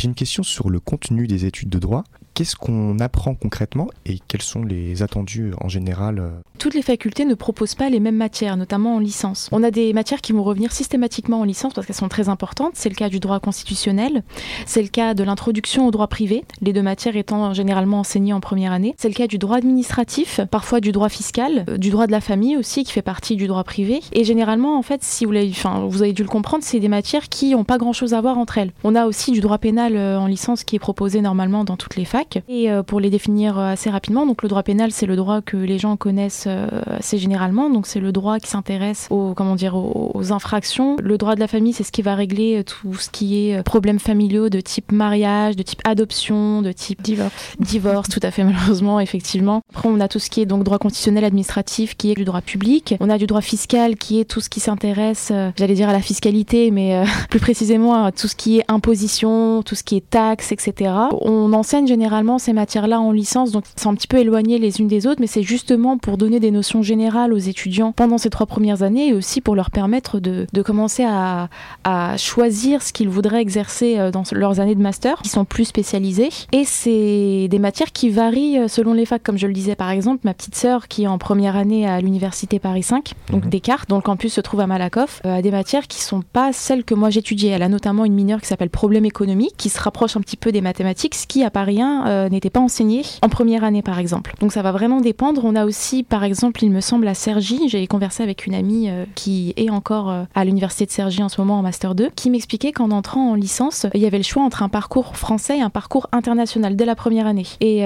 j'ai une question sur le contenu des études de droit. Qu'est-ce qu'on apprend concrètement et quels sont les attendus en général euh Toutes les facultés ne proposent pas les mêmes matières, notamment en licence. On a des matières qui vont revenir systématiquement en licence parce qu'elles sont très importantes. C'est le cas du droit constitutionnel, c'est le cas de l'introduction au droit privé, les deux matières étant généralement enseignées en première année. C'est le cas du droit administratif, parfois du droit fiscal, euh, du droit de la famille aussi qui fait partie du droit privé. Et généralement, en fait, si vous, l'avez, enfin, vous avez dû le comprendre, c'est des matières qui n'ont pas grand-chose à voir entre elles. On a aussi du droit pénal euh, en licence qui est proposé normalement dans toutes les facs. Et euh, pour les définir euh, assez rapidement, donc le droit pénal, c'est le droit que les gens connaissent euh, assez généralement. Donc c'est le droit qui s'intéresse aux, comment dire, aux, aux infractions. Le droit de la famille, c'est ce qui va régler tout ce qui est problèmes familiaux de type mariage, de type adoption, de type Divorce. divorce, tout à fait malheureusement, effectivement. Après, on a tout ce qui est donc droit constitutionnel administratif, qui est du droit public. On a du droit fiscal, qui est tout ce qui s'intéresse, j'allais dire à la fiscalité, mais euh, plus précisément à tout ce qui est imposition, tout ce qui est taxes, etc. On enseigne généralement ces matières-là en licence, donc c'est un petit peu éloigné les unes des autres, mais c'est justement pour donner des notions générales aux étudiants pendant ces trois premières années et aussi pour leur permettre de, de commencer à, à choisir ce qu'ils voudraient exercer euh, dans leurs années de master, qui sont plus spécialisées. Et c'est des matières qui varient euh, selon les facs, comme je le disais par exemple, ma petite sœur qui est en première année à l'université Paris 5, donc Mhm. Descartes, dont le campus se trouve à Malakoff, euh, a des matières qui sont pas celles que moi j'étudiais. Elle a notamment une mineure qui s'appelle problème économique, qui se rapproche un petit peu des mathématiques, ce qui à Paris 1 euh, n'était pas enseigné en première année par exemple. Donc ça va vraiment dépendre. On a aussi par exemple, il me semble à Cergy, j'ai conversé avec une amie euh, qui est encore euh, à l'université de Cergy en ce moment en master 2, qui m'expliquait qu'en entrant en licence, il y avait le choix entre un parcours français et un parcours international dès la première année. Et il,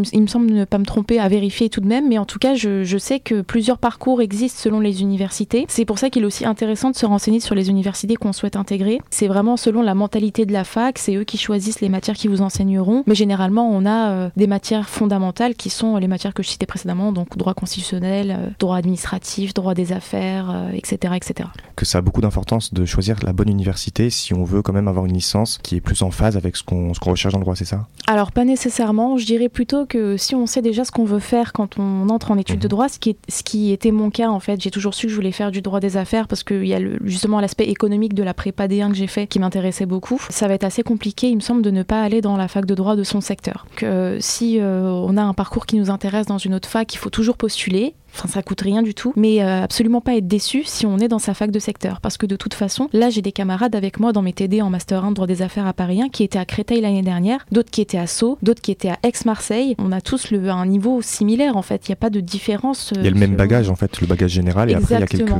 me- il me semble ne pas me tromper à vérifier tout de même, mais en tout cas, je, je sais que plusieurs parcours existent selon les universités. C'est pour ça qu'il est aussi intéressant de se renseigner sur les universités qu'on souhaite intégrer. C'est vraiment selon la mentalité de la fac, c'est eux qui choisissent les matières qui vous enseigneront. Mais généralement, on a euh, des matières fondamentales qui sont les matières que je citais précédemment, donc droit constitutionnel, euh, droit administratif, droit des affaires, euh, etc., etc. Que ça a beaucoup d'importance de choisir la bonne université si on veut quand même avoir une licence qui est plus en phase avec ce qu'on qu'on recherche dans le droit, c'est ça? Alors pas nécessairement, je dirais plutôt que si on sait déjà ce qu'on veut faire quand on entre en études de Mhm. droit, ce qui, est, ce qui était mon cas en fait, j'ai toujours su que je voulais faire du droit des affaires parce qu'il y a le- justement l'aspect économique de la prépa D1 que j'ai fait qui m'intéressait beaucoup. Ça va être assez compliqué, il me semble, de ne pas aller dans la fac de droit de son secteur. Que si euh, on a un parcours qui nous intéresse dans une autre fac, il faut toujours postuler. Enfin, ça coûte rien du tout, mais euh, absolument pas être déçu si on est dans sa fac de secteur. Parce que de toute façon, là, j'ai des camarades avec moi dans mes TD en Master 1 de droit des affaires à Paris 1 qui étaient à Créteil l'année dernière, d'autres qui étaient à Sceaux, d'autres qui étaient à Aix-Marseille. On a tous le, un niveau similaire en fait, il n'y a pas de différence. euh, Il y a le même bagage en fait, le bagage général, et après il y a quelques,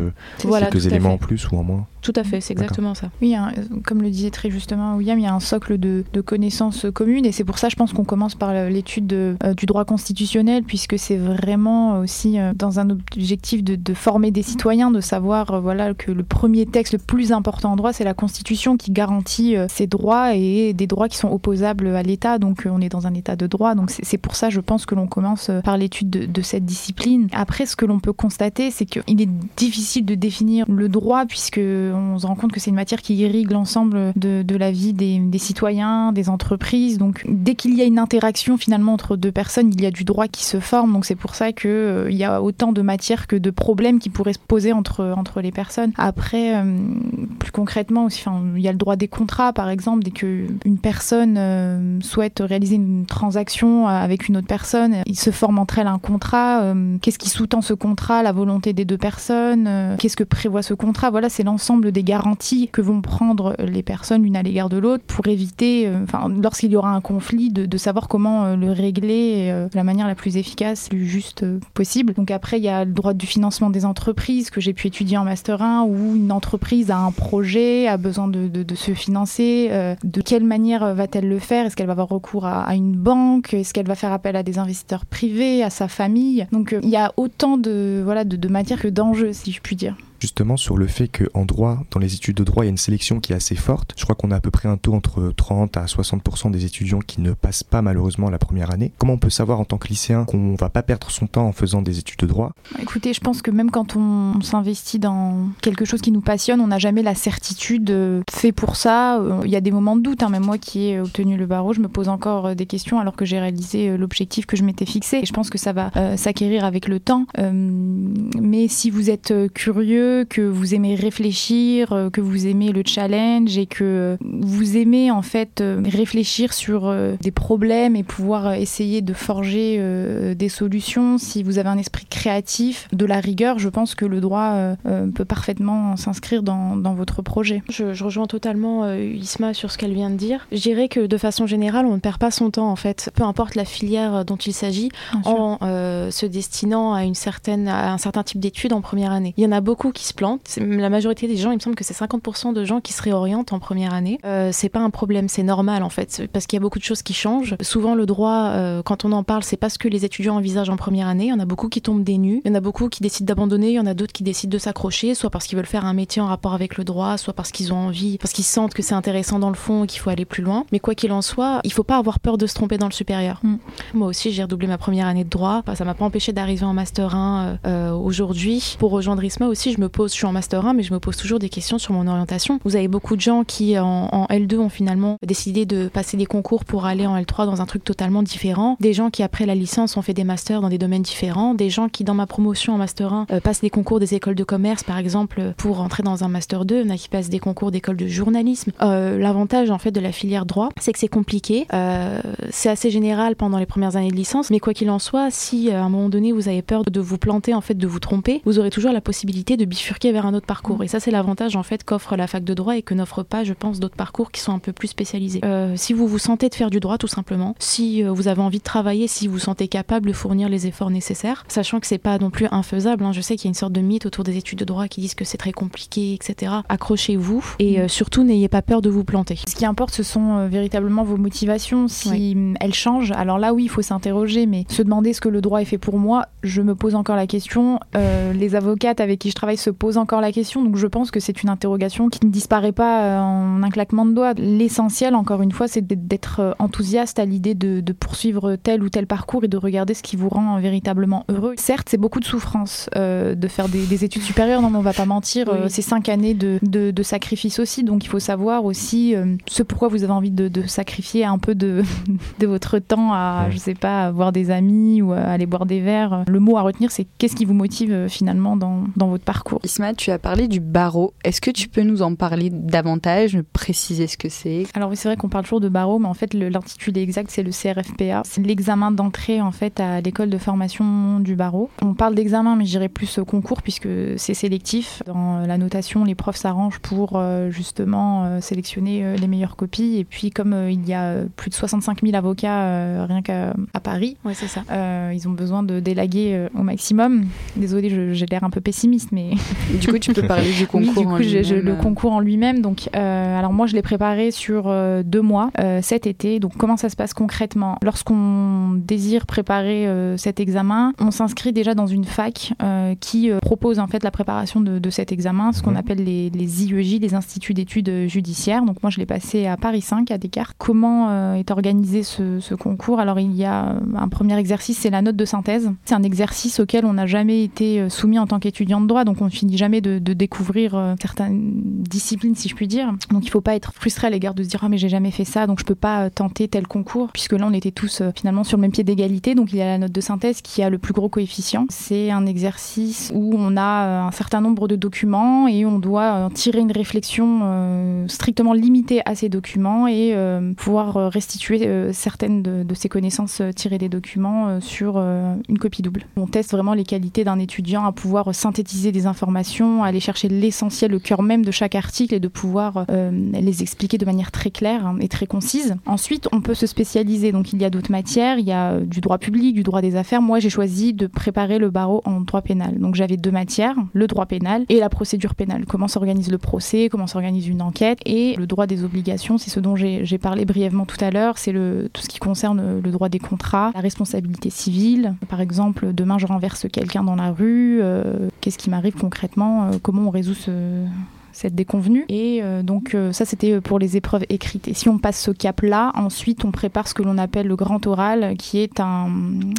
Voilà, éléments en plus ou en moins. Tout à fait, c'est exactement ça. Oui, hein, comme le disait très justement William, il y a un socle de, de connaissances communes et c'est pour ça, je pense qu'on commence par l'étude de, euh, du droit constitutionnel puisque c'est vraiment aussi euh, dans un objectif de, former des citoyens, de savoir euh, voilà que le premier texte le plus important en droit, c'est la Constitution qui garantit euh, ces droits et des droits qui sont opposables à l'État. Donc euh, on est dans un État de droit. Donc c'est pour ça, je pense que l'on commence par l'étude de, cette discipline. Après, ce que l'on peut constater, c'est qu'il est difficile de définir le droit puisque on se rend compte que c'est une matière qui irrigue l'ensemble de, la vie des, citoyens, des entreprises. Donc dès qu'il y a une interaction finalement entre deux personnes, il y a du droit qui se forme. Donc c'est pour ça que il y a autant de matières que de problèmes qui pourraient se poser entre entre les personnes. Après, euh, plus concrètement aussi, il y a le droit des contrats par exemple. Dès que une personne euh, souhaite réaliser une transaction avec une autre personne, il se forme entre elles un contrat. euh, Qu'est-ce qui sous-tend ce contrat La volonté des deux personnes euh, Qu'est-ce que prévoit ce contrat Voilà, c'est l'ensemble des garanties que vont prendre les personnes l'une à l'égard de l'autre pour éviter, euh, lorsqu'il y aura un conflit, de, savoir comment euh, le régler euh, de la manière la plus efficace, plus juste euh, possible. Donc après, il y a le droit du financement des entreprises que j'ai pu étudier en master 1 où une entreprise a un projet, a besoin de, se financer. euh, de quelle manière va-t-elle le faire? Est-ce qu'elle va avoir recours à, une banque? Est-ce qu'elle va faire appel à des investisseurs privés, à sa famille? Donc euh, il y a autant de voilà de, de matières que d'enjeux, si je puis dire. Justement sur le fait qu'en droit, dans les études de droit, il y a une sélection qui est assez forte. Je crois qu'on a à peu près un taux entre 30 à 60% des étudiants qui ne passent pas malheureusement la première année. Comment on peut savoir en tant que lycéen qu'on va pas perdre son temps en faisant des études de droit? Écoutez, je pense que même quand on s'investit dans quelque chose qui nous passionne, on n'a jamais la certitude euh, fait pour ça. Euh, Il y a des moments de doute. hein. Même moi qui ai obtenu le barreau, je me pose encore euh, des questions alors que j'ai réalisé l'objectif que je m'étais fixé. Et je pense que ça va s'acquérir avec le temps. Mais si vous êtes curieux curieux, que vous aimez réfléchir, euh, que vous aimez le challenge et que vous aimez en fait euh, réfléchir sur euh, des problèmes et pouvoir essayer de forger des solutions, si vous avez un esprit créatif, de la rigueur, je pense que le droit peut parfaitement s'inscrire dans, dans, votre projet. Je, je rejoins totalement Isma sur ce qu'elle vient de dire. Je dirais que de façon générale, on ne perd pas son temps en fait, peu importe la filière dont il s'agit, en se destinant à, une certaine, à un certain type d'études en première année. Il y en a beaucoup qui se plantent. La majorité des gens, il me semble que c'est 50% de gens qui se réorientent en première année. Euh, c'est pas un problème, c'est normal en fait, parce qu'il y a beaucoup de choses qui changent. Souvent, le droit, euh, quand on en parle, c'est pas ce que les étudiants envisagent en première année. Il y en a beaucoup qui tombent des nues, il y en a beaucoup qui décident d'abandonner, il y en a d'autres qui décident de s'accrocher, soit parce qu'ils veulent faire un métier en rapport avec le droit, soit parce qu'ils ont envie, parce qu'ils sentent que c'est intéressant dans le fond et qu'il faut aller plus loin. Mais quoi qu'il en soit, il faut pas avoir peur de se tromper dans le supérieur. Mm. Moi aussi, j'ai redoublé ma première année de droit. Ça m'a pas empêché d'arriver en master 1 euh, aujourd'hui. Pour rejoindre Isma aussi, je me pose, je suis en master 1, mais je me pose toujours des questions sur mon orientation. Vous avez beaucoup de gens qui, en, L2, ont finalement décidé de passer des concours pour aller en L3 dans un truc totalement différent. Des gens qui, après la licence, ont fait des masters dans des domaines différents. Des gens qui, dans ma promotion en master 1, euh, passent des concours des écoles de commerce, par exemple, pour entrer dans un master 2. Il y en a qui passent des concours d'école de journalisme. Euh, l'avantage, en fait, de la filière droit, c'est que c'est compliqué. Euh, c'est assez général pendant les premières années de licence, mais quoi qu'il en soit, si à un moment donné vous avez peur de vous planter, en fait, de vous tromper, vous aurez toujours la possibilité de bifurquer vers un autre parcours. Et ça, c'est l'avantage en fait qu'offre la fac de droit et que n'offre pas, je pense, d'autres parcours qui sont un peu plus spécialisés. Euh, si vous vous sentez de faire du droit, tout simplement, si euh, vous avez envie de travailler, si vous vous sentez capable de fournir les efforts nécessaires, sachant que c'est pas non plus infaisable. Hein. Je sais qu'il y a une sorte de mythe autour des études de droit qui disent que c'est très compliqué, etc. Accrochez-vous et euh, surtout n'ayez pas peur de vous planter. Ce qui importe, ce sont véritablement vos motivations. Si elles changent, alors là, oui, il faut s'interroger, mais se demander ce que le droit est fait pour moi, je me pose encore la question. les avocates avec qui je travaille se posent encore la question, donc je pense que c'est une interrogation qui ne disparaît pas euh, en un claquement de doigts. L'essentiel, encore une fois, c'est d'être euh, enthousiaste à l'idée de, poursuivre tel ou tel parcours et de regarder ce qui vous rend véritablement heureux. Certes, c'est beaucoup de souffrance euh, de faire des, études supérieures, non, mais on va pas mentir, c'est cinq années de, de, sacrifice aussi, donc il faut savoir aussi ce pourquoi vous avez envie de, sacrifier un peu de, de votre temps à, je sais pas, voir des amis ou à aller boire des verres. Le mot à retenir, c'est qu'est-ce qui vous motive finalement dans, dans votre parcours? Isma, tu as parlé du barreau. Est-ce que tu peux nous en parler davantage, préciser ce que c'est? Alors oui, c'est vrai qu'on parle toujours de barreau, mais en fait l'intitulé exact c'est le CRFPA. C'est l'examen d'entrée en fait à l'école de formation du barreau. On parle d'examen, mais je dirais plus concours puisque c'est sélectif. Dans la notation, les profs s'arrangent pour euh, justement euh, sélectionner euh, les meilleures copies. Et puis comme il y a plus de 65 000 avocats rien qu'à Paris, ouais, ils ont besoin de délaguer au maximum. Désolée, j'ai l'air un peu pessimiste, mais du coup tu peux parler du concours. du coup, le concours en lui-même. Donc, euh, alors moi, je l'ai préparé sur euh, deux mois euh, cet été. Donc, comment ça se passe concrètement? Lorsqu'on désire préparer cet examen, on s'inscrit déjà dans une fac qui propose en fait la préparation de, cet examen, ce qu'on mhm. appelle les, les, IEJ, les instituts d'études judiciaires. Donc, moi, je l'ai passé à Paris 5 à Descartes. Comment est organisé ce, concours? Alors, il y a un premier exercice, c'est la note de synthèse. C'est un exercice auquel on n'a jamais été soumis en tant qu'étudiant de droit, donc on finit jamais de, de découvrir certaines discipline, si je puis dire. Donc il faut pas être frustré à l'égard de se dire ah mais j'ai jamais fait ça, donc je peux pas euh, tenter tel concours, puisque là on était tous euh, finalement sur le même pied d'égalité. Donc il y a la note de synthèse qui a le plus gros coefficient. C'est un exercice où on a euh, un certain nombre de documents et on doit tirer une réflexion strictement limitée à ces documents et pouvoir restituer certaines de, ces connaissances tirées des documents sur une copie double. On teste vraiment les qualités d'un étudiant à pouvoir synthétiser des informations, aller chercher l'essentiel, le cœur même de chaque article et de pouvoir euh, les expliquer de manière très claire hein, et très concise. Ensuite, on peut se spécialiser. Donc, il y a d'autres matières. Il y a euh, du droit public, du droit des affaires. Moi, j'ai choisi de préparer le barreau en droit pénal. Donc, j'avais deux matières, le droit pénal et la procédure pénale. Comment s'organise le procès, comment s'organise une enquête et le droit des obligations. C'est ce dont j'ai parlé brièvement tout à l'heure. C'est tout ce qui concerne le droit des contrats, la responsabilité civile. Par exemple, demain, je renverse quelqu'un dans la rue. Euh, qu'est-ce qui m'arrive concrètement? Comment on résout ce, cette déconvenue. Et donc ça c'était pour les épreuves écrites. Et si on passe ce cap-là, ensuite on prépare ce que l'on appelle le grand oral, qui est un,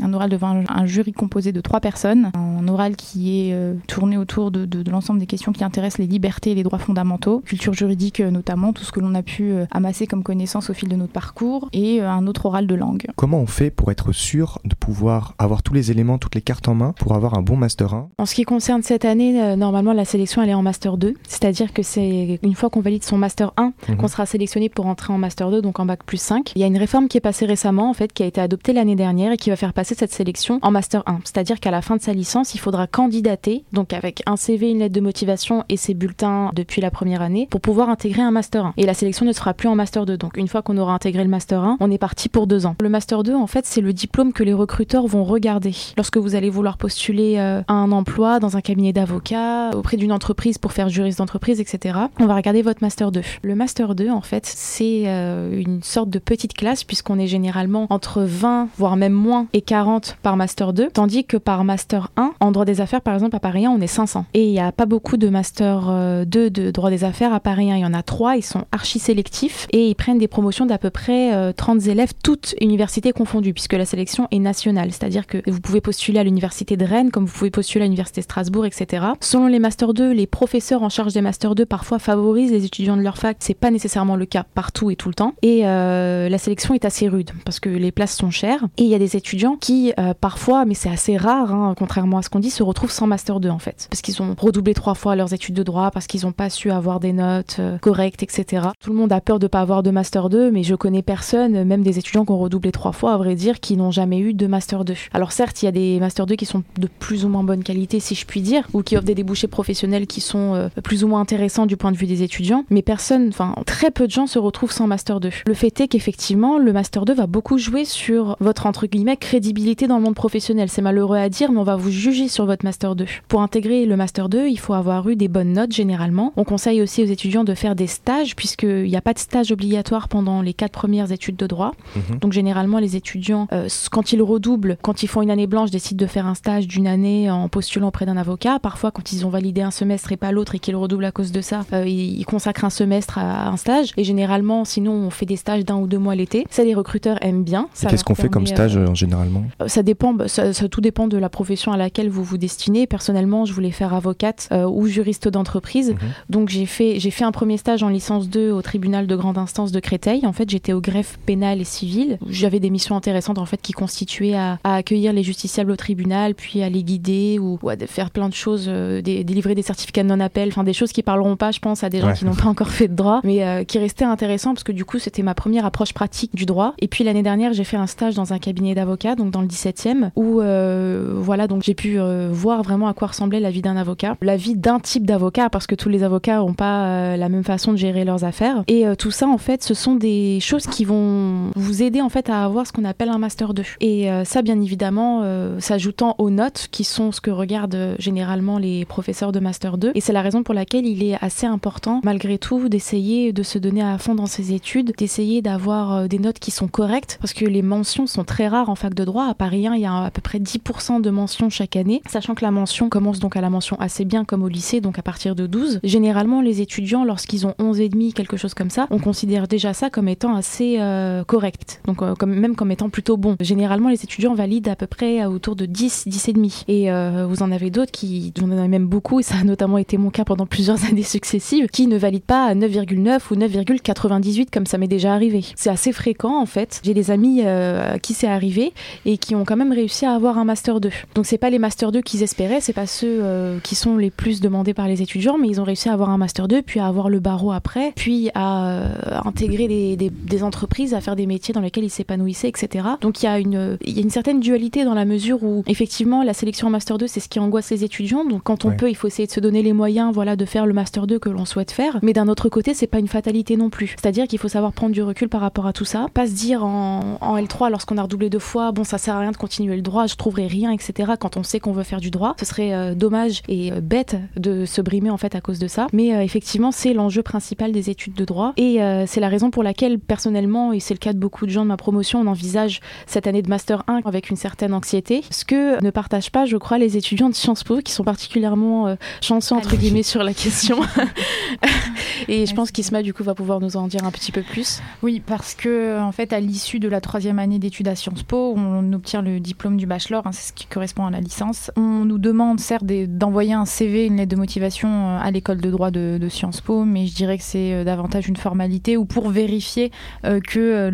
un oral devant un, jury composé de trois personnes, un oral qui est tourné autour de, de, de l'ensemble des questions qui intéressent les libertés et les droits fondamentaux, culture juridique notamment, tout ce que l'on a pu amasser comme connaissances au fil de notre parcours, et un autre oral de langue. Comment on fait pour être sûr de pouvoir avoir tous les éléments, toutes les cartes en main pour avoir un bon Master 1 En ce qui concerne cette année, euh, normalement la sélection elle est en Master 2, c'est-à-dire que c'est une fois qu'on valide son Master 1 mhm. qu'on sera sélectionné pour entrer en Master 2, donc en Bac plus 5. Il y a une réforme qui est passée récemment en fait, qui a été adoptée l'année dernière et qui va faire passer cette sélection en Master 1, c'est-à-dire qu'à la fin de sa licence, il faudra candidater, donc avec un CV, une lettre de motivation et ses bulletins depuis la première année, pour pouvoir intégrer un Master 1. Et la sélection ne sera plus en Master 2, donc une fois qu'on aura intégré le Master 1, on est parti pour deux ans. Le Master 2, en fait, c'est le diplôme que les recruteurs vont regarder lorsque vous allez vouloir postuler euh, à un emploi dans un cabinet d'avocat, auprès d'une entreprise pour faire juriste d'entreprise, etc. On va regarder votre Master 2. Le Master 2, en fait, c'est euh, une sorte de petite classe puisqu'on est généralement entre 20, voire même moins, et 40 par Master 2, tandis que par Master 1, en droit des affaires, par exemple, à Paris 1, on est 500. Et il n'y a pas beaucoup de Master 2 euh, de droit des affaires à Paris 1. Il y en a 3, ils sont archi sélectifs et ils prennent des promotions d'à peu près 30 élèves, toutes universités confondues, puisque la sélection est nationale. C'est-à-dire que vous pouvez postuler à l'université de Rennes, comme vous pouvez postuler à l'université de Strasbourg, etc. Selon les Master 2, les professeurs en charge des Master 2 parfois favorisent les étudiants de leur fac. C'est pas nécessairement le cas partout et tout le temps. Et euh, la sélection est assez rude, parce que les places sont chères. Et il y a des étudiants qui, euh, parfois, mais c'est assez rare, hein, contrairement à ce qu'on dit, se retrouvent sans Master 2 en fait. Parce qu'ils ont redoublé trois fois leurs études de droit, parce qu'ils n'ont pas su avoir des notes euh, correctes, etc. Tout le monde a peur de pas avoir de Master 2, mais je connais personne, même des étudiants qui ont redoublé trois fois, à vrai dire, qui n'ont jamais eu de Master 2. Alors certes, il y a des Master 2 qui sont de plus ou moins bonne qualité, si je puis dire, ou qui offrent des débouchés professionnels qui sont euh, plus ou moins intéressants du point de vue des étudiants, mais personne, enfin très peu de gens se retrouvent sans Master 2. Le fait est qu'effectivement, le Master 2 va beaucoup jouer sur votre, entre guillemets, crédibilité dans le monde professionnel. C'est malheureux à dire, mais on va vous juger sur votre Master 2. Pour intégrer le Master 2, il faut avoir eu des bonnes notes généralement. On conseille aussi aux étudiants de faire des stages, puisqu'il n'y a pas de stage obligatoire pendant les quatre premières études de droit. Mhm. Donc généralement, les étudiants, euh, quand ils redoublent, quand ils font une année blanche, décident de faire un stage d'une année en postulant auprès d'un avocat. Parfois, quand ils ont validé un semestre et pas l'autre et qu'ils redoublent à cause de ça, euh, ils consacrent un semestre à, un stage. Et généralement, sinon, on fait des stages d'un ou deux mois l'été. Ça, les recruteurs aiment bien. Qu'est-ce qu'on fait comme stage euh, généralement Ça dépend, bah, ça, tout dépend de la profession à laquelle vous vous destinez. Personnellement, je voulais faire avocate ou juriste d'entreprise. Mhm. Donc j'ai fait, j'ai fait un premier stage en licence 2 au tribunal de grande instance de Créteil. En fait, j'étais au greffe pénal et civil. J'avais des missions intéressantes en fait qui constituaient à, accueillir les justiciables au tribunal, puis à les guider ou, à faire plein de choses, euh, délivrer des certificats de non-appel, enfin des choses qui parleront pas, je pense, à des gens qui n'ont pas encore fait de droit, mais euh, qui restaient intéressants parce que du coup c'était ma première approche pratique du droit. Et puis l'année dernière, j'ai fait un stage dans un cabinet d'avocat, donc dans le 17e, où euh, voilà, donc j'ai pu voir vraiment à quoi ressemblait la vie d'un avocat, la vie d'un type d'avocat, parce que tous les avocats n'ont pas la même façon de gérer leurs affaires. Et tout ça, en fait, ce sont des choses qui vont vous aider en fait à avoir ce qu'on appelle un master 2. Et ça, bien évidemment, s'ajoutant aux notes qui sont ce que regardent euh, généralement les professeurs de Master 2. Et c'est la raison pour laquelle il est assez important, malgré tout, d'essayer de se donner à fond dans ses études, d'essayer d'avoir euh, des notes qui sont correctes, parce que les mentions sont très rares en fac de droit. À Paris 1, il y a à peu près 10% de mentions chaque année, sachant que la mention commence donc à la mention assez bien comme au lycée, donc à partir de 12. Généralement, les étudiants, lorsqu'ils ont 11 et demi, quelque chose comme ça, on considère déjà ça comme étant assez euh, correct, donc comme, même comme étant plutôt bon. Généralement, les étudiants valident à peu près autour de 10, 10 et demi. Et euh, vous en avez d'autres qui, j'en ai même beaucoup, et ça a notamment été mon cas pendant plusieurs années successives, qui ne valident pas à 9,9 ou 9,98 comme ça m'est déjà arrivé. C'est assez fréquent en fait. J'ai des amis euh, qui c'est arrivé et qui ont quand même réussi à avoir un master 2. Donc c'est pas les master 2 qu'ils espéraient, c'est pas ceux euh, qui sont les plus demandés par les étudiants, mais ils ont réussi à avoir un master 2, puis à avoir le barreau après, puis à intégrer des, des, entreprises, à faire des métiers dans lesquels ils s'épanouissaient, etc. Donc il y a une, il y a une certaine dualité dans la mesure où effectivement la sélection en master 2 c'est ce qui angoisse les étudiants. Donc quand on peut, il faut essayer de se donner les moyens, voilà, de faire le master 2 que l'on souhaite faire. Mais d'un autre côté, c'est pas une fatalité non plus. C'est-à-dire qu'il faut savoir prendre du recul par rapport à tout ça, pas se dire en, L3 lorsqu'on a redoublé deux fois, bon ça sert à rien de continuer le droit, je trouverai rien, etc. Quand on sait qu'on veut faire du droit, ce serait euh, dommage et euh, bête de se brimer en fait à cause de ça. Mais euh, effectivement, c'est l'enjeu principal des études de droit et c'est la raison pour laquelle personnellement, et c'est le cas de beaucoup de gens de ma promotion, on envisage cette année de master 1 avec une certaine anxiété. Ce que ne partagent pas, je crois, les étudiants de Sciences Po qui sont particulièrement chanceux entre guillemets sur la question Et je pense qu'Isma, du coup, va pouvoir nous en dire un petit peu plus. Oui, parce que, en fait, à l'issue de la troisième année d'études à Sciences Po, on obtient le diplôme du bachelor, hein, c'est ce qui correspond à la licence. On nous demande, certes, d'envoyer un CV, une lettre de motivation euh, à l'école de droit de, Sciences Po, mais je dirais que c'est euh, davantage une formalité ou pour vérifier euh, que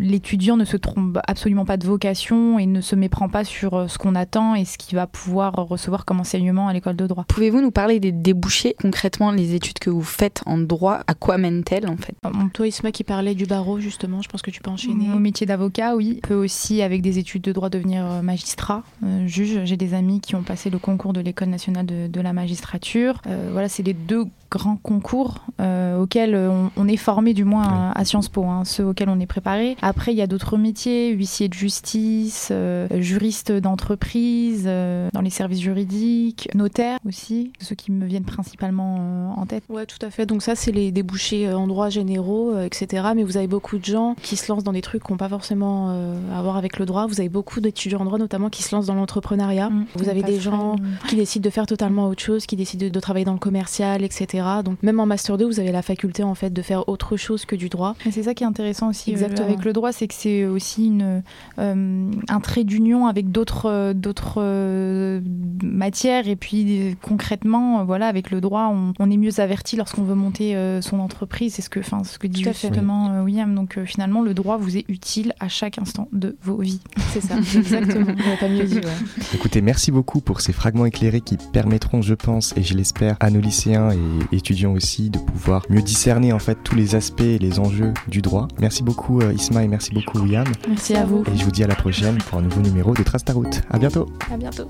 l'étudiant ne se trompe absolument pas de vocation et ne se méprend pas sur ce qu'on attend et ce qu'il va pouvoir recevoir comme enseignement à l'école de droit. Pouvez-vous nous parler des débouchés concrètement les études que vous faites en droit À quoi mènent-elles en fait? Toi, Isma, qui parlait du barreau justement, je pense que tu peux enchaîner. Mon métier d'avocat, oui. On peut aussi, avec des études de droit, devenir magistrat, juge. J'ai des amis qui ont passé le concours de l'école nationale de, la magistrature. voilà, c'est les deux grands concours euh, auxquels on, est formé du moins à, Sciences Po, hein, ceux auxquels on est préparé. Après, il y a d'autres métiers, huissier de justice, euh, juriste d'entreprise, euh, dans les services juridiques, notaire aussi, ceux qui me viennent principalement en tête. Ouais, tout à fait. Donc ça, c'est les débouchés en droit généraux, etc. Mais vous avez beaucoup de gens qui se lancent dans des trucs qui n'ont pas forcément à voir avec le droit. Vous avez beaucoup d'étudiants en droit, notamment, qui se lancent dans l'entrepreneuriat. Mmh. vous avez des gens qui décident de faire totalement autre chose, qui décident de travailler dans le commercial, etc. Donc même en master 2, vous avez la faculté en fait de faire autre chose que du droit. Et c'est ça qui est intéressant aussi euh, avec le droit, c'est que c'est aussi une, euh, un trait d'union avec d'autres euh, d'autres matières et puis concrètement, voilà, avec le droit, on, est mieux averti lorsqu'on veut monter son entreprise. C'est ce que, enfin, ce que dit justement William. Donc finalement, le droit vous est utile à chaque instant de vos vies. C'est ça, exactement. pas mieux dit. Écoutez, merci beaucoup pour ces fragments éclairés qui permettront, je pense, et je l'espère, à nos lycéens et étudiants aussi de pouvoir mieux discerner en fait tous les aspects et les enjeux du droit. Merci beaucoup euh, Isma et merci beaucoup William. Merci à vous. Et je vous dis à la prochaine pour un nouveau numéro de Trace ta route. À bientôt. À bientôt.